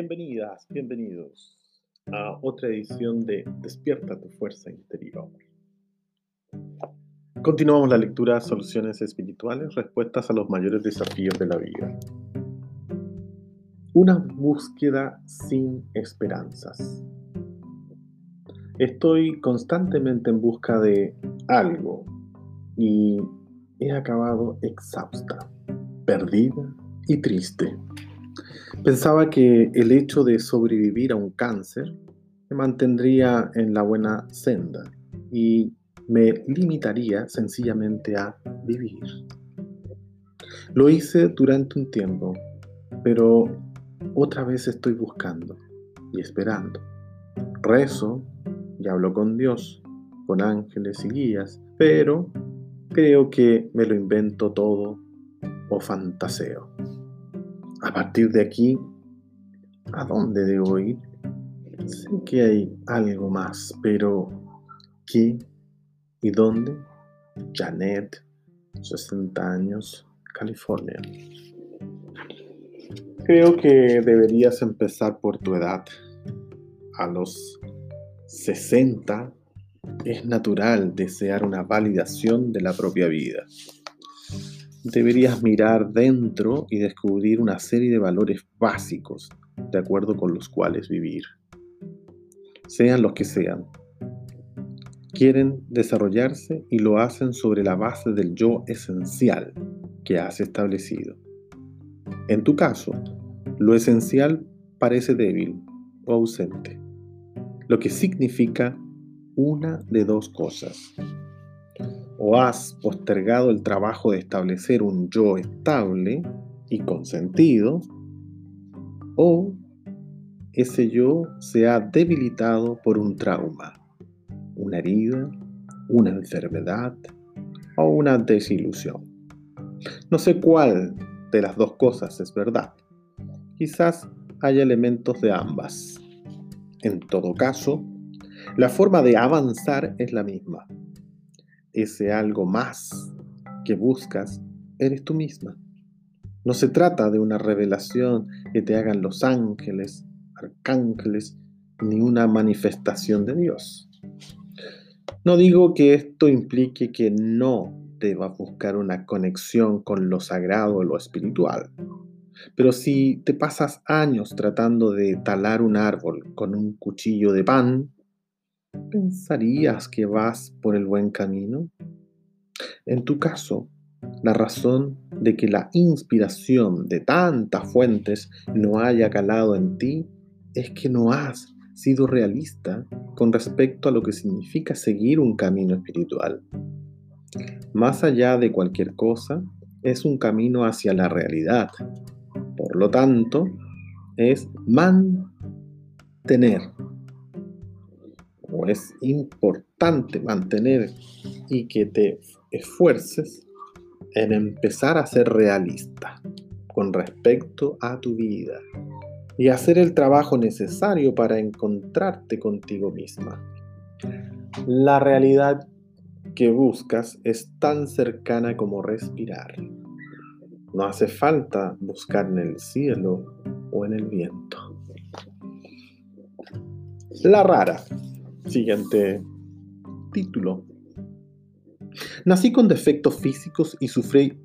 Bienvenidas, bienvenidos a otra edición de Despierta tu fuerza interior. Continuamos la lectura Soluciones Espirituales, respuestas a los mayores desafíos de la vida. Una búsqueda sin esperanzas. Estoy constantemente en busca de algo y he acabado exhausta, perdida y triste. Pensaba que el hecho de sobrevivir a un cáncer me mantendría en la buena senda y me limitaría sencillamente a vivir. Lo hice durante un tiempo, pero otra vez estoy buscando y esperando. Rezo y hablo con Dios, con ángeles y guías, pero creo que me lo invento todo o fantaseo. A partir de aquí, ¿a dónde debo ir? Sé que hay algo más, pero ¿qué y dónde? Janet, 60 años, California. Creo que deberías empezar por tu edad. A los 60 es natural desear una validación de la propia vida deberías mirar dentro y descubrir una serie de valores básicos de acuerdo con los cuales vivir. Sean los que sean. Quieren desarrollarse y lo hacen sobre la base del yo esencial que has establecido. En tu caso, lo esencial parece débil o ausente, lo que significa una de dos cosas o has postergado el trabajo de establecer un yo estable y con sentido, o ese yo se ha debilitado por un trauma, una herida, una enfermedad o una desilusión. No sé cuál de las dos cosas es verdad. Quizás haya elementos de ambas. En todo caso, la forma de avanzar es la misma ese algo más que buscas eres tú misma. No se trata de una revelación que te hagan los ángeles, arcángeles, ni una manifestación de Dios. No digo que esto implique que no debas buscar una conexión con lo sagrado o lo espiritual. Pero si te pasas años tratando de talar un árbol con un cuchillo de pan, ¿pensarías que vas por el buen camino? En tu caso, la razón de que la inspiración de tantas fuentes no haya calado en ti es que no has sido realista con respecto a lo que significa seguir un camino espiritual. Más allá de cualquier cosa, es un camino hacia la realidad. Por lo tanto, es mantener es importante mantener y que te esfuerces en empezar a ser realista con respecto a tu vida y hacer el trabajo necesario para encontrarte contigo misma. La realidad que buscas es tan cercana como respirar. No hace falta buscar en el cielo o en el viento. La rara. Siguiente título. Nací con defectos físicos y sufrí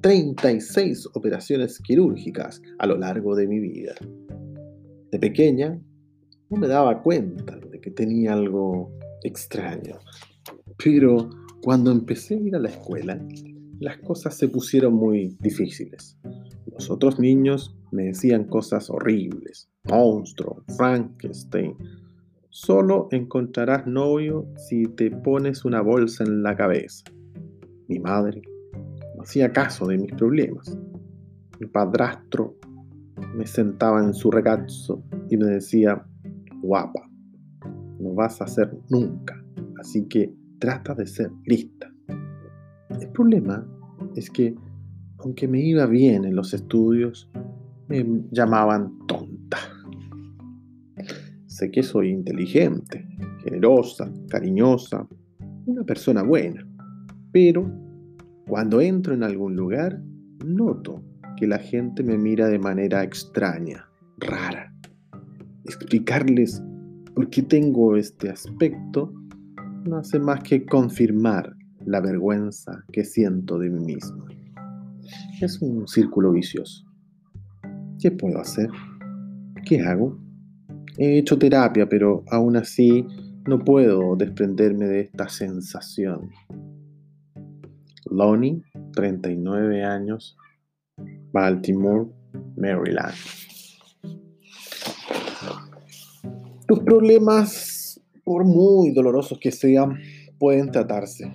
36 operaciones quirúrgicas a lo largo de mi vida. De pequeña no me daba cuenta de que tenía algo extraño, pero cuando empecé a ir a la escuela, las cosas se pusieron muy difíciles. Los otros niños me decían cosas horribles, monstruo, Frankenstein, Solo encontrarás novio si te pones una bolsa en la cabeza. Mi madre no hacía caso de mis problemas. Mi padrastro me sentaba en su regazo y me decía, guapa, no vas a ser nunca, así que trata de ser lista. El problema es que, aunque me iba bien en los estudios, me llamaban tonta. Que soy inteligente, generosa, cariñosa, una persona buena. Pero cuando entro en algún lugar, noto que la gente me mira de manera extraña, rara. Explicarles por qué tengo este aspecto no hace más que confirmar la vergüenza que siento de mí mismo. Es un círculo vicioso. ¿Qué puedo hacer? ¿Qué hago? He hecho terapia, pero aún así no puedo desprenderme de esta sensación. Lonnie, 39 años, Baltimore, Maryland. Tus problemas, por muy dolorosos que sean, pueden tratarse.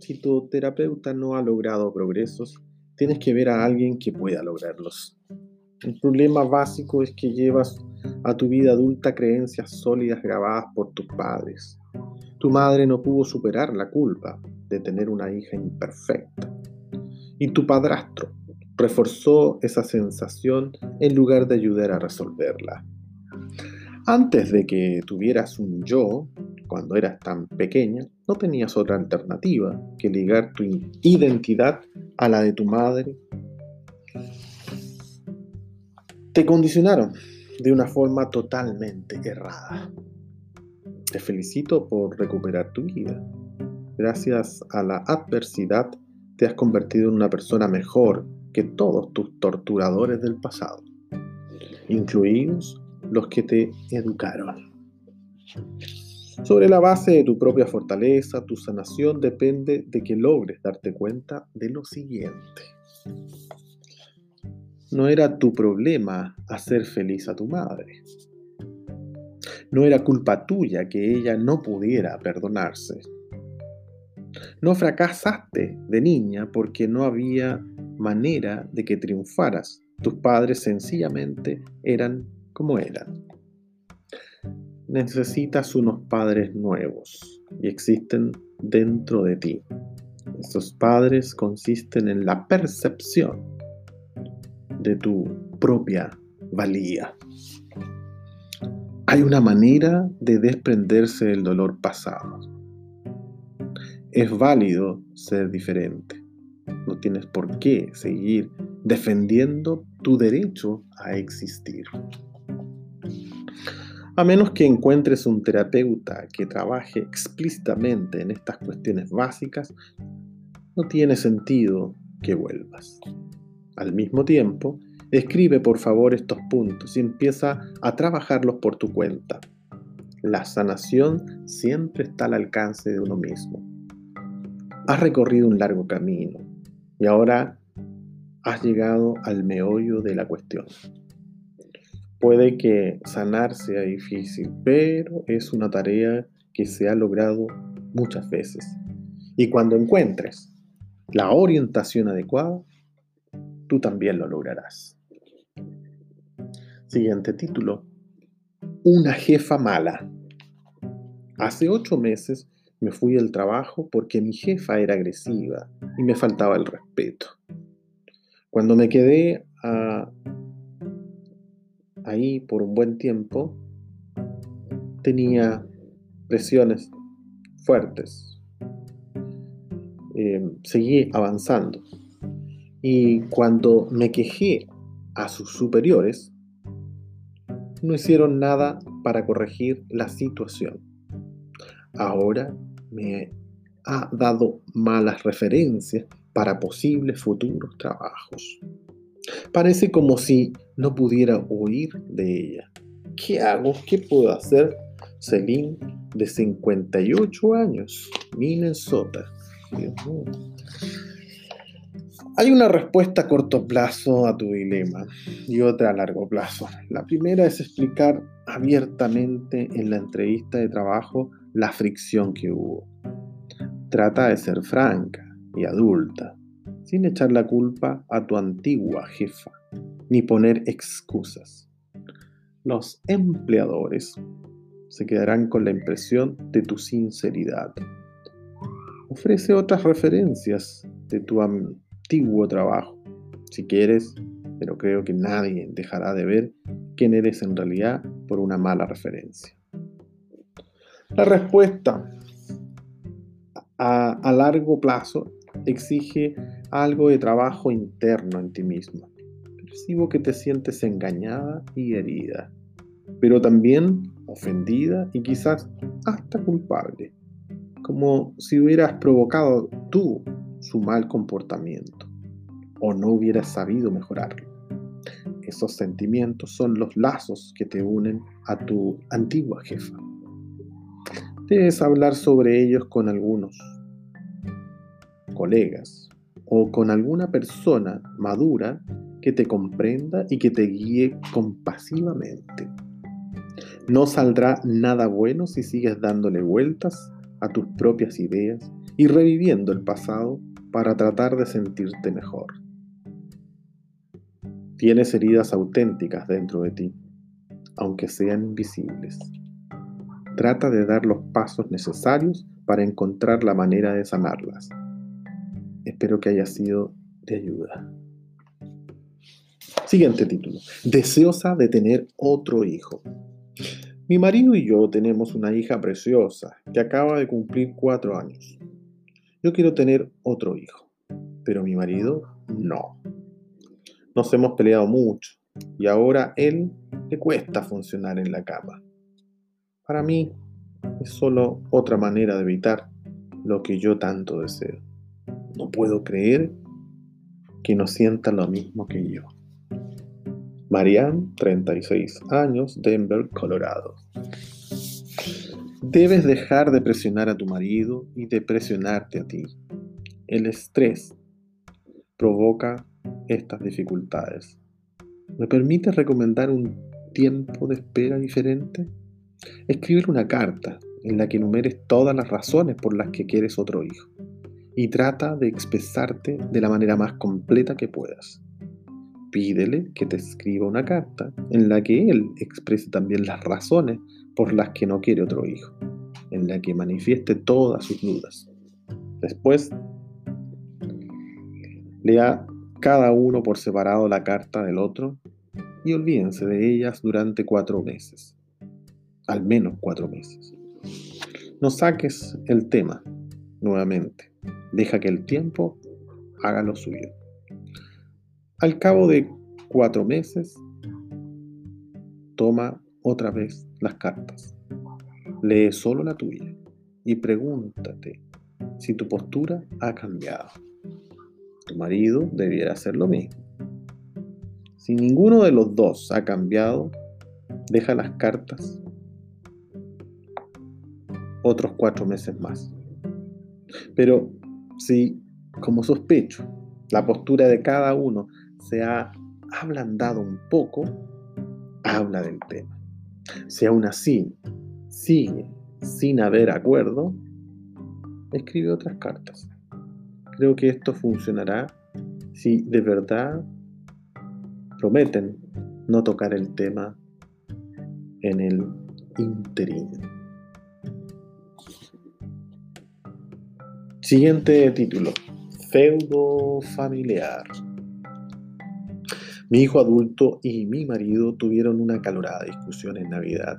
Si tu terapeuta no ha logrado progresos, tienes que ver a alguien que pueda lograrlos. El problema básico es que llevas a tu vida adulta creencias sólidas grabadas por tus padres. Tu madre no pudo superar la culpa de tener una hija imperfecta. Y tu padrastro reforzó esa sensación en lugar de ayudar a resolverla. Antes de que tuvieras un yo, cuando eras tan pequeña, no tenías otra alternativa que ligar tu identidad a la de tu madre. Te condicionaron de una forma totalmente errada. Te felicito por recuperar tu vida. Gracias a la adversidad te has convertido en una persona mejor que todos tus torturadores del pasado, incluidos los que te educaron. Sobre la base de tu propia fortaleza, tu sanación depende de que logres darte cuenta de lo siguiente. No era tu problema hacer feliz a tu madre. No era culpa tuya que ella no pudiera perdonarse. No fracasaste de niña porque no había manera de que triunfaras. Tus padres sencillamente eran como eran. Necesitas unos padres nuevos y existen dentro de ti. Estos padres consisten en la percepción de tu propia valía. Hay una manera de desprenderse del dolor pasado. Es válido ser diferente. No tienes por qué seguir defendiendo tu derecho a existir. A menos que encuentres un terapeuta que trabaje explícitamente en estas cuestiones básicas, no tiene sentido que vuelvas. Al mismo tiempo, escribe por favor estos puntos y empieza a trabajarlos por tu cuenta. La sanación siempre está al alcance de uno mismo. Has recorrido un largo camino y ahora has llegado al meollo de la cuestión. Puede que sanar sea difícil, pero es una tarea que se ha logrado muchas veces. Y cuando encuentres la orientación adecuada, tú también lo lograrás. Siguiente título. Una jefa mala. Hace ocho meses me fui del trabajo porque mi jefa era agresiva y me faltaba el respeto. Cuando me quedé ah, ahí por un buen tiempo, tenía presiones fuertes. Eh, seguí avanzando. Y cuando me quejé a sus superiores, no hicieron nada para corregir la situación. Ahora me ha dado malas referencias para posibles futuros trabajos. Parece como si no pudiera huir de ella. ¿Qué hago? ¿Qué puedo hacer? Celine, de 58 años, Minnesota. Dios. Hay una respuesta a corto plazo a tu dilema y otra a largo plazo. La primera es explicar abiertamente en la entrevista de trabajo la fricción que hubo. Trata de ser franca y adulta, sin echar la culpa a tu antigua jefa, ni poner excusas. Los empleadores se quedarán con la impresión de tu sinceridad. Ofrece otras referencias de tu antiguo trabajo, si quieres, pero creo que nadie dejará de ver quién eres en realidad por una mala referencia. La respuesta a, a largo plazo exige algo de trabajo interno en ti mismo. Percibo que te sientes engañada y herida, pero también ofendida y quizás hasta culpable, como si hubieras provocado tú su mal comportamiento o no hubieras sabido mejorarlo. Esos sentimientos son los lazos que te unen a tu antigua jefa. Debes hablar sobre ellos con algunos colegas o con alguna persona madura que te comprenda y que te guíe compasivamente. No saldrá nada bueno si sigues dándole vueltas a tus propias ideas y reviviendo el pasado para tratar de sentirte mejor. Tienes heridas auténticas dentro de ti, aunque sean invisibles. Trata de dar los pasos necesarios para encontrar la manera de sanarlas. Espero que haya sido de ayuda. Siguiente título. Deseosa de tener otro hijo. Mi marido y yo tenemos una hija preciosa que acaba de cumplir cuatro años. Yo quiero tener otro hijo, pero mi marido no. Nos hemos peleado mucho y ahora él le cuesta funcionar en la cama. Para mí es solo otra manera de evitar lo que yo tanto deseo. No puedo creer que no sienta lo mismo que yo. Marianne, 36 años, Denver, Colorado. Debes dejar de presionar a tu marido y de presionarte a ti. El estrés provoca estas dificultades. ¿Me permites recomendar un tiempo de espera diferente? Escribir una carta en la que enumeres todas las razones por las que quieres otro hijo y trata de expresarte de la manera más completa que puedas. Pídele que te escriba una carta en la que él exprese también las razones por las que no quiere otro hijo, en la que manifieste todas sus dudas. Después, lea cada uno por separado la carta del otro y olvídense de ellas durante cuatro meses al menos cuatro meses. No saques el tema nuevamente. Deja que el tiempo haga lo suyo. Al cabo de cuatro meses, toma otra vez las cartas. Lee solo la tuya y pregúntate si tu postura ha cambiado. Tu marido debiera hacer lo mismo. Si ninguno de los dos ha cambiado, deja las cartas otros cuatro meses más. Pero si, como sospecho, la postura de cada uno se ha ablandado un poco, habla del tema. Si aún así sigue sin haber acuerdo, escribe otras cartas. Creo que esto funcionará si de verdad prometen no tocar el tema en el interín. Siguiente título. Feudo familiar. Mi hijo adulto y mi marido tuvieron una calorada discusión en Navidad.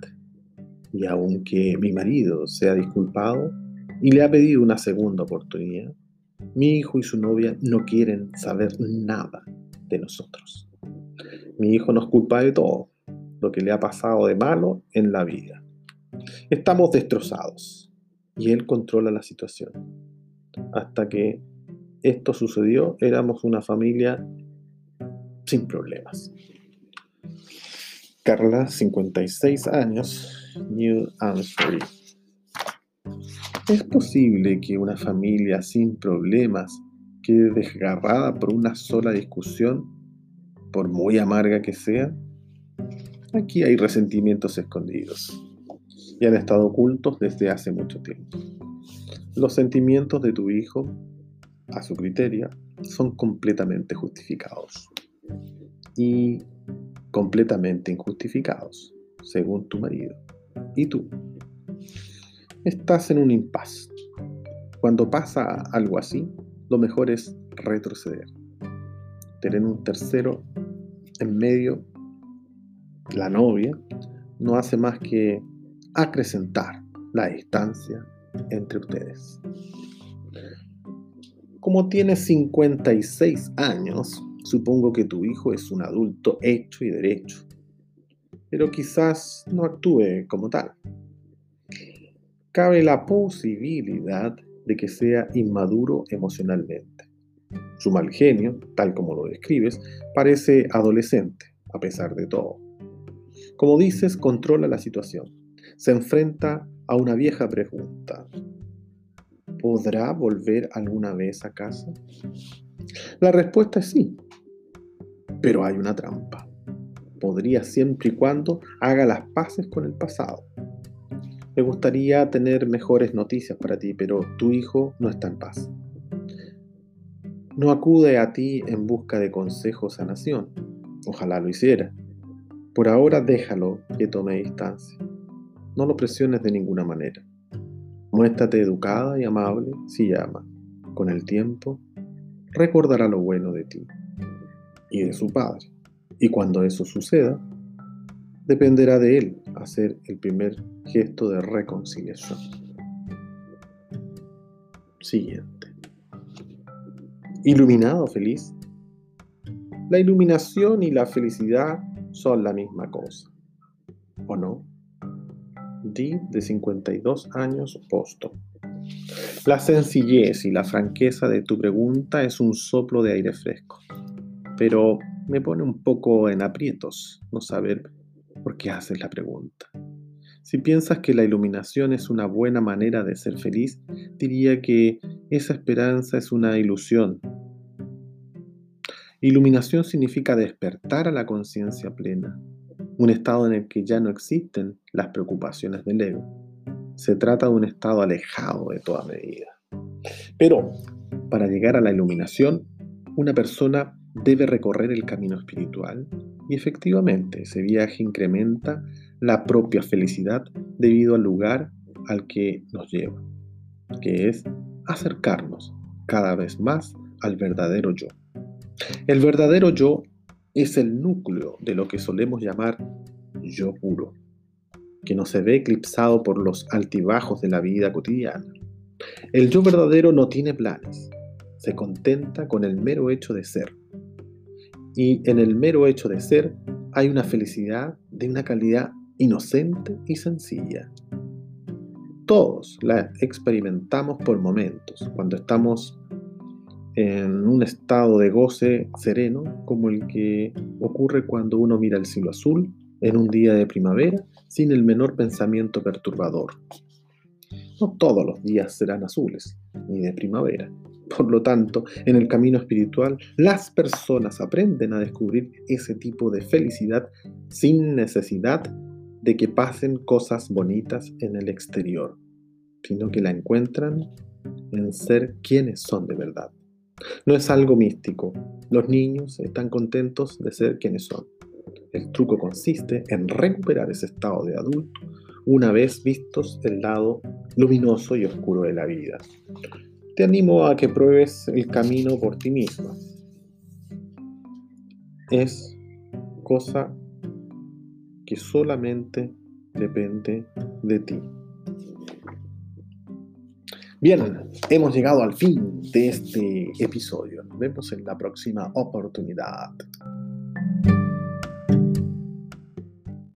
Y aunque mi marido se ha disculpado y le ha pedido una segunda oportunidad, mi hijo y su novia no quieren saber nada de nosotros. Mi hijo nos culpa de todo, lo que le ha pasado de malo en la vida. Estamos destrozados y él controla la situación hasta que esto sucedió, éramos una familia sin problemas. Carla, 56 años, New Hampshire. ¿Es posible que una familia sin problemas quede desgarrada por una sola discusión, por muy amarga que sea? Aquí hay resentimientos escondidos y han estado ocultos desde hace mucho tiempo. Los sentimientos de tu hijo, a su criterio, son completamente justificados y completamente injustificados, según tu marido. Y tú estás en un impasse. Cuando pasa algo así, lo mejor es retroceder. Tener un tercero en medio, la novia, no hace más que acrecentar la distancia entre ustedes. Como tiene 56 años, supongo que tu hijo es un adulto hecho y derecho, pero quizás no actúe como tal. Cabe la posibilidad de que sea inmaduro emocionalmente. Su mal genio, tal como lo describes, parece adolescente, a pesar de todo. Como dices, controla la situación. Se enfrenta a una vieja pregunta. ¿Podrá volver alguna vez a casa? La respuesta es sí, pero hay una trampa. Podría siempre y cuando haga las paces con el pasado. Me gustaría tener mejores noticias para ti, pero tu hijo no está en paz. No acude a ti en busca de consejos sanación. Ojalá lo hiciera. Por ahora déjalo que tome distancia. No lo presiones de ninguna manera. Muéstrate educada y amable si llama. Con el tiempo, recordará lo bueno de ti y de su padre. Y cuando eso suceda, dependerá de él hacer el primer gesto de reconciliación. Siguiente. Iluminado feliz. La iluminación y la felicidad son la misma cosa. ¿O no? Di de 52 años posto. La sencillez y la franqueza de tu pregunta es un soplo de aire fresco, pero me pone un poco en aprietos no saber por qué haces la pregunta. Si piensas que la iluminación es una buena manera de ser feliz, diría que esa esperanza es una ilusión. Iluminación significa despertar a la conciencia plena, un estado en el que ya no existen las preocupaciones del ego. Se trata de un estado alejado de toda medida. Pero para llegar a la iluminación, una persona debe recorrer el camino espiritual y efectivamente ese viaje incrementa la propia felicidad debido al lugar al que nos lleva, que es acercarnos cada vez más al verdadero yo. El verdadero yo es el núcleo de lo que solemos llamar yo puro, que no se ve eclipsado por los altibajos de la vida cotidiana. El yo verdadero no tiene planes, se contenta con el mero hecho de ser. Y en el mero hecho de ser hay una felicidad de una calidad inocente y sencilla. Todos la experimentamos por momentos, cuando estamos en un estado de goce sereno, como el que ocurre cuando uno mira el cielo azul en un día de primavera sin el menor pensamiento perturbador. No todos los días serán azules, ni de primavera. Por lo tanto, en el camino espiritual, las personas aprenden a descubrir ese tipo de felicidad sin necesidad de que pasen cosas bonitas en el exterior, sino que la encuentran en ser quienes son de verdad. No es algo místico. Los niños están contentos de ser quienes son. El truco consiste en recuperar ese estado de adulto una vez vistos el lado luminoso y oscuro de la vida. Te animo a que pruebes el camino por ti misma. Es cosa que solamente depende de ti. Bien, hemos llegado al fin de este episodio. Nos vemos en la próxima oportunidad.